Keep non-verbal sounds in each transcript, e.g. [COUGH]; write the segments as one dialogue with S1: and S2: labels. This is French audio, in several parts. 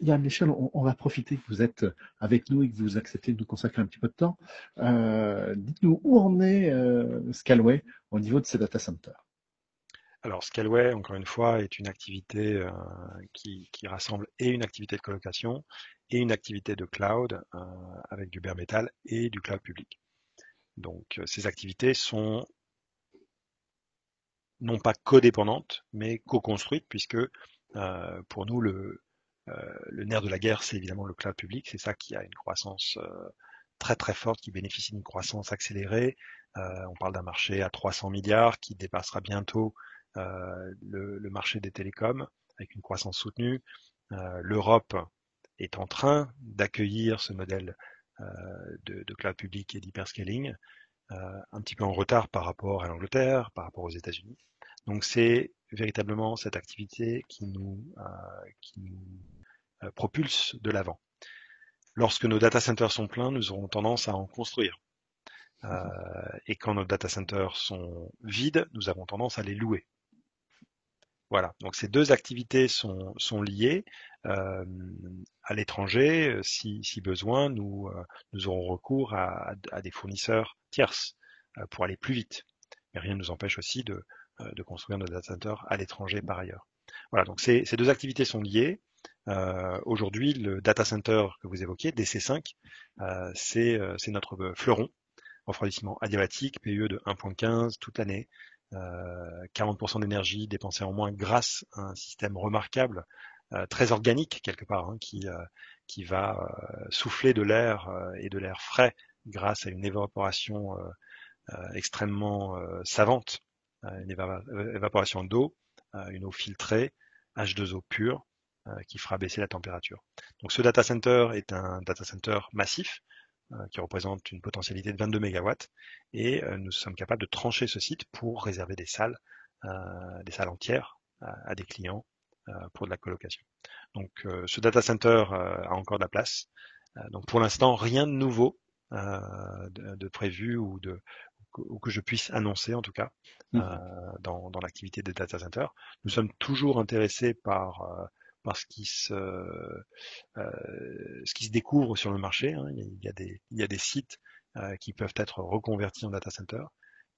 S1: Yann Michel, on, va profiter que vous êtes avec nous et que vous acceptez de nous consacrer un petit peu de temps. Euh, Dites-nous où en est euh, Scalway au niveau de ces data centers.
S2: Alors Scalway, encore une fois, est une activité euh, qui, rassemble et une activité de colocation et une activité de cloud euh, avec du bare metal et du cloud public. Donc euh, ces activités sont non pas codépendantes, mais co-construites, puisque euh, pour nous, le, euh, le nerf de la guerre, c'est évidemment le cloud public. C'est ça qui a une croissance euh, très très forte, qui bénéficie d'une croissance accélérée. on parle d'un marché à 300 milliards qui dépassera bientôt le, le, marché des télécoms avec une croissance soutenue. L'Europe est en train d'accueillir ce modèle de, de, cloud public et d'hyperscaling, un petit peu en retard par rapport à l'Angleterre, par rapport aux États-Unis. Donc c'est véritablement cette activité qui nous, euh, qui nous euh, propulse de l'avant. Lorsque nos data centers sont pleins, nous aurons tendance à en construire. Euh, et quand nos data centers sont vides, nous avons tendance à les louer. Voilà, donc ces deux activités sont, liées. Euh, à l'étranger, si, besoin, nous, euh, aurons recours à, des fournisseurs tierces pour aller plus vite. Mais rien ne nous empêche aussi de, euh, construire nos data centers à l'étranger par ailleurs. Voilà, donc ces deux activités sont liées. Euh, Aujourd'hui, le data center que vous évoquez, DC5, euh, c'est euh, notre fleuron, refroidissement adiabatique, PUE de 1.15 toute l'année, 40% d'énergie dépensée en moins grâce à un système remarquable, très organique quelque part, hein, qui, qui va souffler de l'air et de l'air frais grâce à une évaporation extrêmement savante une évaporation d'eau, une eau filtrée, H2O pure, euh, qui fera baisser la température. Donc ce data center est un data center massif euh, qui représente une potentialité de 22 MW et euh, nous sommes capables de trancher ce site pour réserver des salles, des salles entières à des clients pour de la colocation. Donc ce data center a encore de la place. donc pour l'instant, rien de nouveau de, de, prévu ou de, ou que je puisse annoncer en tout cas mmh. euh, dans, dans l'activité des data centers. Nous sommes toujours intéressés par euh, par ce qui se euh, ce qui se découvre sur le marché. Hein. Il, y a des il y a des sites euh, qui peuvent être reconvertis en data center.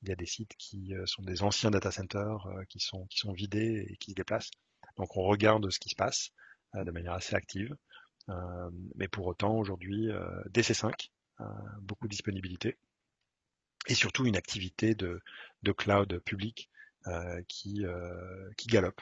S2: Il y a des sites qui euh, sont des anciens data centers euh, qui sont qui sont vidés et qui se déplacent. Donc on regarde ce qui se passe de manière assez active. mais pour autant aujourd'hui DC5 beaucoup de disponibilité et surtout une activité de, de cloud public euh, qui, euh, qui galope.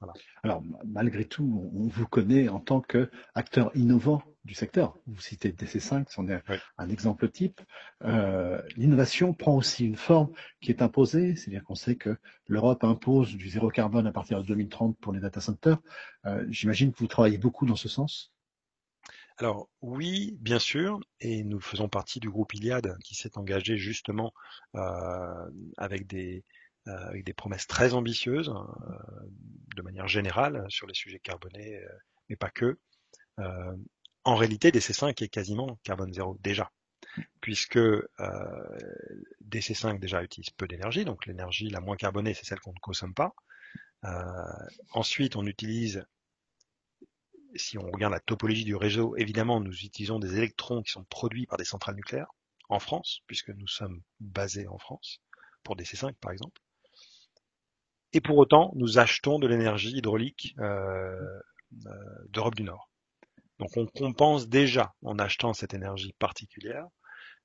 S1: Voilà. Alors, malgré tout, on vous connaît en tant qu'acteur innovant du secteur. Vous citez DC5, c'en est oui. un exemple type. Euh, L'innovation prend aussi une forme qui est imposée, c'est-à-dire qu'on sait que l'Europe impose du zéro carbone à partir de 2030 pour les data centers. Euh, J'imagine que vous travaillez beaucoup dans ce sens.
S2: Alors oui, bien sûr, et nous faisons partie du groupe Iliad qui s'est engagé justement euh, avec, des, avec des promesses très ambitieuses euh, de manière générale sur les sujets carbonés, euh, mais pas que. Euh, en réalité, DC5 est quasiment carbone zéro déjà, puisque euh, DC5 déjà utilise peu d'énergie, donc l'énergie la moins carbonée c'est celle qu'on ne consomme pas. ensuite, on utilise si on regarde la topologie du réseau, évidemment, nous utilisons des électrons qui sont produits par des centrales nucléaires en France, puisque nous sommes basés en France, pour des C5 par exemple. Et pour autant, nous achetons de l'énergie hydraulique euh, euh, d'Europe du Nord. Donc on compense déjà en achetant cette énergie particulière,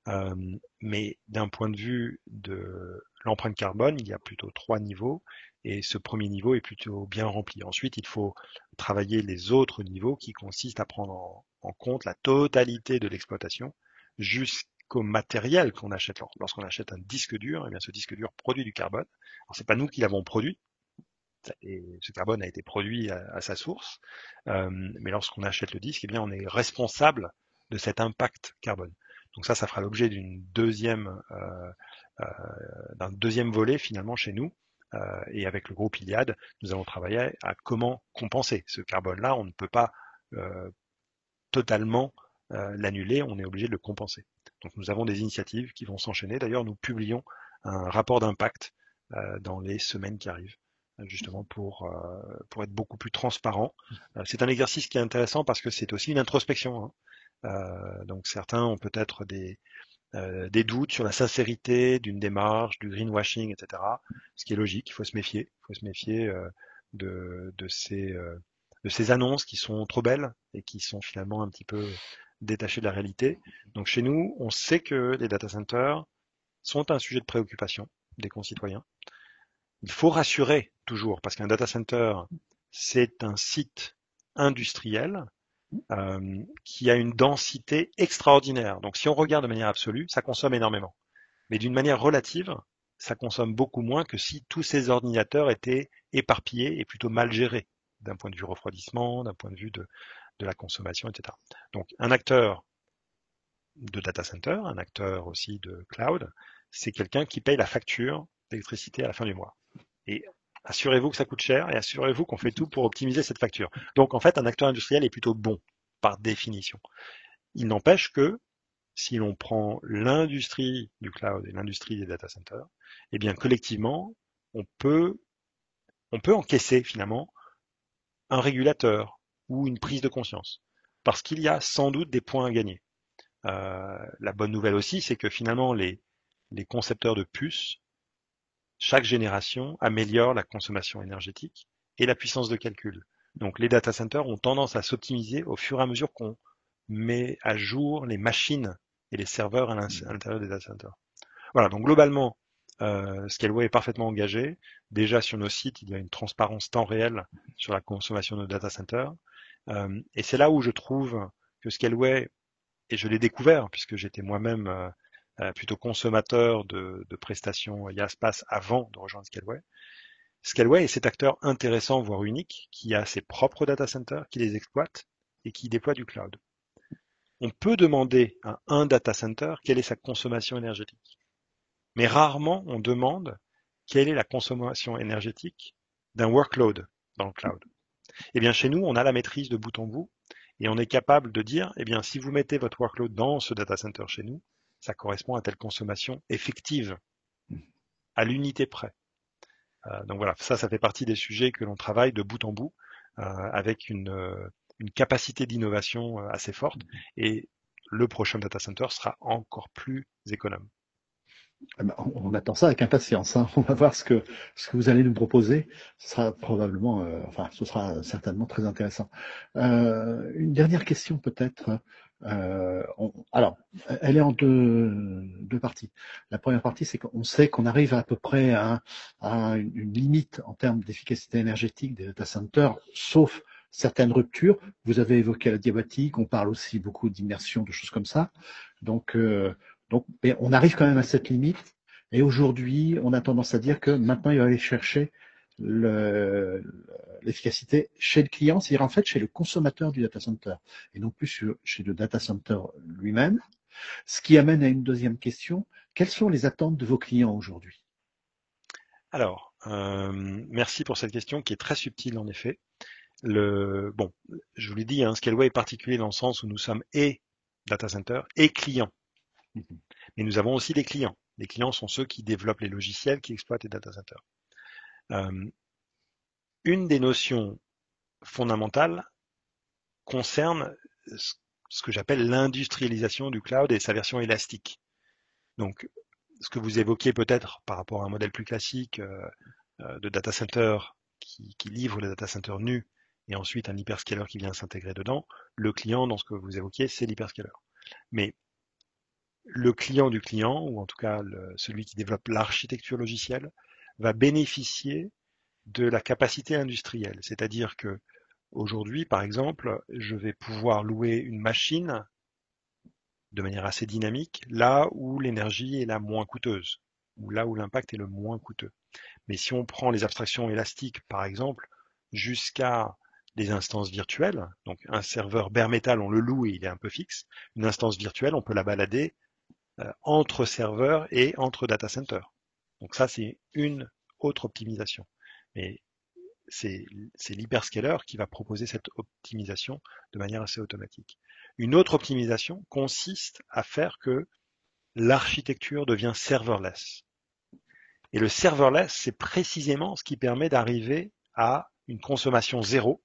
S2: euh, mais d'un point de vue de l'empreinte carbone, il y a plutôt trois niveaux et ce premier niveau est plutôt bien rempli. Ensuite, il faut travailler les autres niveaux qui consistent à prendre en, compte la totalité de l'exploitation jusqu'au matériel qu'on achète. Lorsqu'on achète un disque dur, eh bien ce disque dur produit du carbone. Alors c'est pas nous qui l'avons produit, et ce carbone a été produit à, sa source, euh, mais lorsqu'on achète le disque, eh bien on est responsable de cet impact carbone. Donc ça, ça fera l'objet d'une deuxième, euh, euh, d'un deuxième volet finalement chez nous, euh, et avec le groupe Iliad, nous allons travailler à comment compenser ce carbone-là. On ne peut pas totalement l'annuler, on est obligé de le compenser. Donc nous avons des initiatives qui vont s'enchaîner. D'ailleurs, nous publions un rapport d'impact dans les semaines qui arrivent justement pour pour être beaucoup plus transparent. c'est un exercice qui est intéressant parce que c'est aussi une introspection. Hein. donc certains ont peut-être des des doutes sur la sincérité d'une démarche, du greenwashing, etc. Ce qui est logique, il faut se méfier. Il faut se méfier de, de ces de ces annonces qui sont trop belles et qui sont finalement un petit peu détachées de la réalité. Donc chez nous, on sait que les data centers sont un sujet de préoccupation des concitoyens. Il faut rassurer toujours, parce qu'un data center, c'est un site industriel euh, qui a une densité extraordinaire. Donc si on regarde de manière absolue, ça consomme énormément. Mais d'une manière relative, ça consomme beaucoup moins que si tous ces ordinateurs étaient éparpillés et plutôt mal gérés d'un point de vue refroidissement, d'un point de vue de, la consommation, etc. Donc un acteur de data center, un acteur aussi de cloud, c'est quelqu'un qui paye la facture d'électricité à la fin du mois. Et assurez-vous que ça coûte cher et assurez-vous qu'on fait tout pour optimiser cette facture. Donc en fait, un acteur industriel est plutôt bon par définition. Il n'empêche que si l'on prend l'industrie du cloud et l'industrie des data centers, eh bien collectivement, on peut on peut encaisser finalement un régulateur ou une prise de conscience. Parce qu'il y a sans doute des points à gagner. Euh, la bonne nouvelle aussi, c'est que finalement, les, les concepteurs de puces, chaque génération améliore la consommation énergétique et la puissance de calcul. Donc les data centers ont tendance à s'optimiser au fur et à mesure qu'on met à jour les machines et les serveurs à l'intérieur des data centers. Voilà, donc globalement, euh, Scaleway est parfaitement engagé. Déjà sur nos sites, il y a une transparence temps réel sur la consommation de data center. Euh, et c'est là où je trouve que Scaleway, et je l'ai découvert puisque j'étais moi-même euh, euh, plutôt consommateur de, de prestations Yaspace avant de rejoindre Scaleway. Scaleway est cet acteur intéressant, voire unique, qui a ses propres data centers, qui les exploite et qui déploie du cloud. On peut demander à un data center quelle est sa consommation énergétique. Mais rarement on demande quelle est la consommation énergétique d'un workload dans le cloud. Eh bien, chez nous, on a la maîtrise de bout en bout et on est capable de dire, eh bien, si vous mettez votre workload dans ce data center chez nous, ça correspond à telle consommation effective, à l'unité près. Euh, donc voilà, ça, ça fait partie des sujets que l'on travaille de bout en bout euh, avec une, euh, une capacité d'innovation assez forte et le prochain data center sera encore plus économe.
S1: Eh ben, on attend ça avec impatience. Hein. [LAUGHS] On va voir ce que ce que vous allez nous proposer. Ce sera probablement, euh, enfin, ce sera certainement très intéressant. Euh, une dernière question peut-être. Euh, alors, elle est en deux, deux parties. La première partie, c'est qu'on sait qu'on arrive à peu près à, à une limite en termes d'efficacité énergétique des data centers, sauf certaines ruptures. Vous avez évoqué la diabatique, on parle aussi beaucoup d'immersion, de choses comme ça. Donc, euh, donc, on arrive quand même à cette limite. Et aujourd'hui, on a tendance à dire que maintenant, il va aller chercher l'efficacité chez le client, c'est-à-dire en fait chez le consommateur du data center, et non plus chez le data center lui-même. Ce qui amène à une deuxième question. Quelles sont les attentes de vos clients aujourd'hui?
S2: Alors, euh, merci pour cette question qui est très subtile en effet. Le, bon, je vous l'ai dit, hein, Scaleway est particulier dans le sens où nous sommes et data center et client. Mhm. Mais nous avons aussi des clients. Les clients sont ceux qui développent les logiciels, qui exploitent les data centers. Euh, une des notions fondamentales concerne ce que j'appelle l'industrialisation du cloud et sa version élastique. Donc, ce que vous évoquiez peut-être par rapport à un modèle plus classique euh, euh, de data center qui, qui, livre le data center nu et ensuite un hyperscaler qui vient s'intégrer dedans, le client dans ce que vous évoquiez, c'est l'hyperscaler. Mais le client du client, ou en tout cas celui qui développe l'architecture logicielle, va bénéficier de la capacité industrielle. C'est-à-dire que aujourd'hui, par exemple, je vais pouvoir louer une machine de manière assez dynamique là où l'énergie est la moins coûteuse, ou là où l'impact est le moins coûteux. Mais si on prend les abstractions élastiques, par exemple, jusqu'à des instances virtuelles, donc un serveur bare metal, on le loue et il est un peu fixe, une instance virtuelle, on peut la balader entre serveurs et entre data centers. Donc ça, c'est une autre optimisation. Mais c'est l'hyperscaler qui va proposer cette optimisation de manière assez automatique. Une autre optimisation consiste à faire que l'architecture devient serverless. Et le serverless, c'est précisément ce qui permet d'arriver à une consommation zéro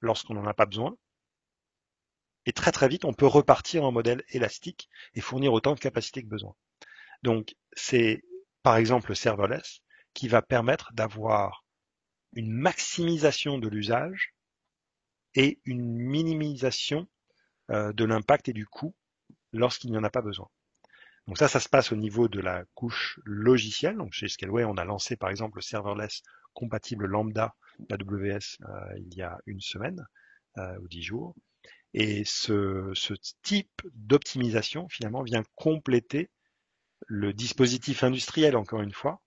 S2: lorsqu'on n'en a pas besoin. Et très très vite, on peut repartir en modèle élastique et fournir autant de capacité que besoin. Donc c'est par exemple le serverless qui va permettre d'avoir une maximisation de l'usage et une minimisation euh, de l'impact et du coût lorsqu'il n'y en a pas besoin. Donc ça, ça se passe au niveau de la couche logicielle. Donc chez Scaleway, on a lancé par exemple le serverless compatible lambda d'AWS euh, il y a une semaine euh, ou dix jours. Et ce, ce type d'optimisation finalement vient compléter le dispositif industriel encore une fois,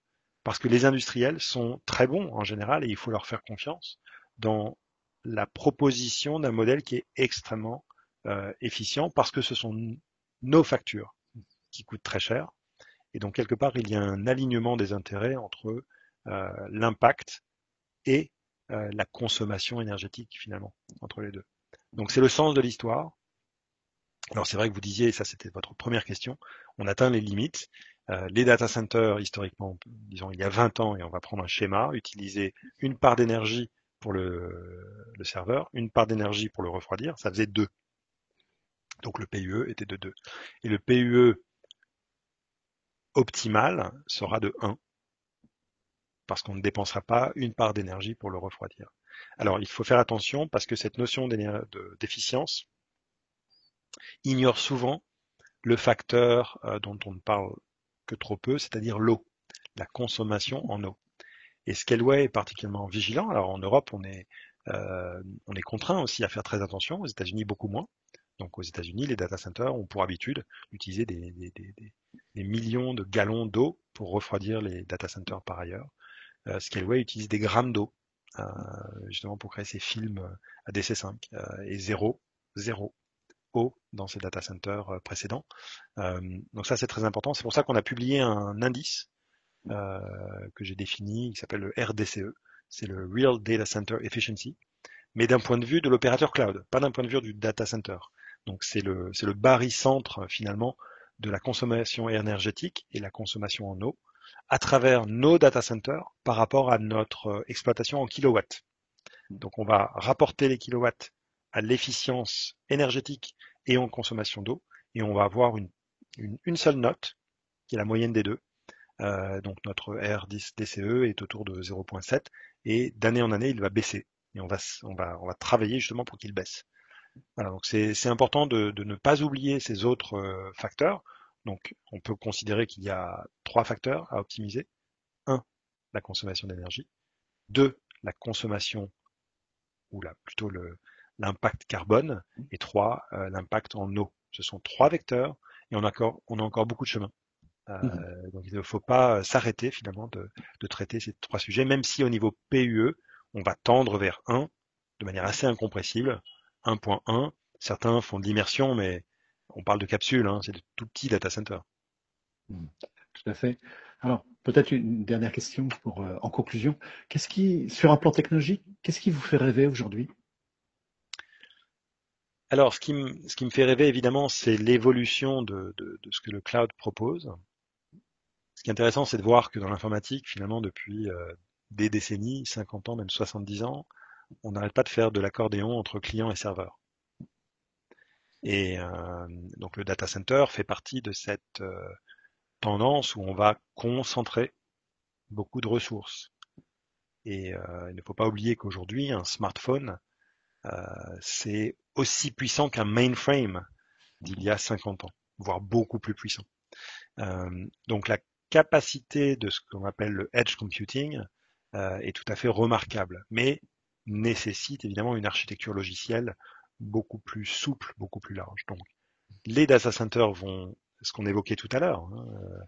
S2: parce que les industriels sont très bons en général et il faut leur faire confiance dans la proposition d'un modèle qui est extrêmement euh, efficient parce que ce sont nos factures qui coûtent très cher. Et donc quelque part, il y a un alignement des intérêts entre euh, l'impact et euh, la consommation énergétique finalement entre les deux. Donc c'est le sens de l'histoire. Alors c'est vrai que vous disiez, ça c'était votre première question, on atteint les limites. Euh, les data centers, historiquement, disons il y a 20 ans, et on va prendre un schéma, utiliser une part d'énergie pour le, le, serveur, une part d'énergie pour le refroidir, ça faisait 2. Donc le PUE était de 2. Et le PUE optimal sera de 1, parce qu'on ne dépensera pas une part d'énergie pour le refroidir. Alors il faut faire attention parce que cette notion d'efficience ignore souvent le facteur euh, dont on ne parle que trop peu, c'est-à-dire l'eau, la consommation en eau. Et Scaleway est particulièrement vigilant. Alors en Europe, on est, euh, on est contraint aussi à faire très attention, aux États-Unis beaucoup moins. Donc aux États-Unis, les data centers ont pour habitude d'utiliser des, millions de gallons d'eau pour refroidir les data centers par ailleurs. Euh, Scaleway utilise des grammes d'eau euh, justement pour créer ces films à DC5 euh, et zéro, zéro eau dans ces data centers euh, précédents. donc ça c'est très important. C'est pour ça qu'on a publié un indice que j'ai défini qui s'appelle le RDCE. C'est le Real Data Center Efficiency, mais d'un point de vue de l'opérateur cloud, pas d'un point de vue du data center. Donc c'est le, c'est le barycentre finalement de la consommation énergétique et la consommation en eau à travers nos data centers par rapport à notre euh, exploitation en kilowatts. Donc on va rapporter les kilowatts à l'efficience énergétique et en consommation d'eau, et on va avoir une, une, seule note, qui est la moyenne des deux. Euh, donc notre R10 DCE est autour de 0.7, et d'année en année, il va baisser. Et on va, on va, on va travailler justement pour qu'il baisse. Voilà, donc c'est important de, de, ne pas oublier ces autres euh, facteurs. Donc, on peut considérer qu'il y a trois facteurs à optimiser. Un, la consommation d'énergie. Deux, la consommation, ou la, plutôt l'impact carbone. Et trois, euh, l'impact en eau. Ce sont trois vecteurs et on a encore, on a encore beaucoup de chemin. Euh, mmh donc il ne faut pas s'arrêter finalement de, de, traiter ces trois sujets, même si au niveau PUE, on va tendre vers 1 de manière assez incompressible. 1.1, certains font de l'immersion, mais on parle de capsules, hein, c'est de tout petits data centers.
S1: Hmm. tout à fait. Alors, peut-être une dernière question pour, euh, en conclusion. Qu'est-ce qui, sur un plan technologique, qu'est-ce qui vous fait rêver aujourd'hui?
S2: Alors, ce qui, me, ce qui me fait rêver, évidemment, c'est l'évolution de, de, ce que le cloud propose. Ce qui est intéressant, c'est de voir que dans l'informatique, finalement, depuis euh, des décennies, 50 ans, même 70 ans, on n'arrête pas de faire de l'accordéon entre client et serveur. Et euh, donc le data center fait partie de cette euh, tendance où on va concentrer beaucoup de ressources. Et euh, il ne faut pas oublier qu'aujourd'hui, un smartphone, c'est aussi puissant qu'un mainframe d'il y a 50 ans, voire beaucoup plus puissant. donc la capacité de ce qu'on appelle le edge computing est tout à fait remarquable, mais nécessite évidemment une architecture logicielle beaucoup plus souple, beaucoup plus large. Donc, les data centers vont, ce qu'on évoquait tout à l'heure, hein, euh,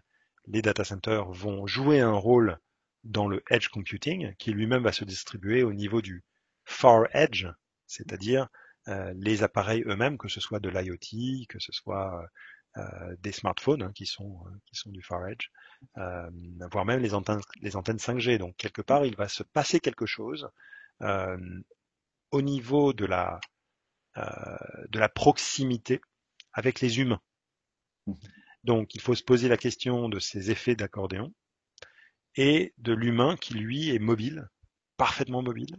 S2: les data centers vont jouer un rôle dans le edge computing qui lui-même va se distribuer au niveau du far edge, c'est-à-dire euh, les appareils eux-mêmes, que ce soit de l'IoT, que ce soit euh, des smartphones hein, qui sont qui sont du far edge, voire même les antennes les antennes 5G. Donc quelque part, il va se passer quelque chose au niveau de la de la proximité avec les humains. Donc il faut se poser la question de ces effets d'accordéon et de l'humain qui lui est mobile, parfaitement mobile,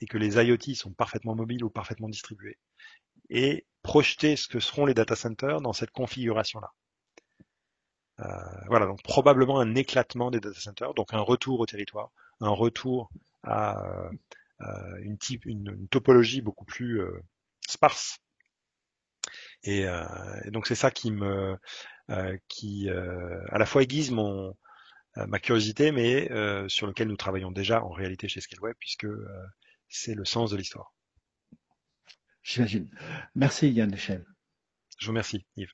S2: et que les IoT sont parfaitement mobiles ou parfaitement distribués, et projeter ce que seront les data centers dans cette configuration-là. Euh, voilà, donc probablement un éclatement des data centers, donc un retour au territoire, un retour à euh, une, type, une, topologie beaucoup plus euh, sparse. Et, et donc c'est ça qui me, qui à la fois aiguise mon, ma curiosité, mais sur lequel nous travaillons déjà en réalité chez ScaleWeb, puisque c'est le sens de l'histoire.
S1: J'imagine. Merci Yann Michel.
S2: Je vous remercie Yves.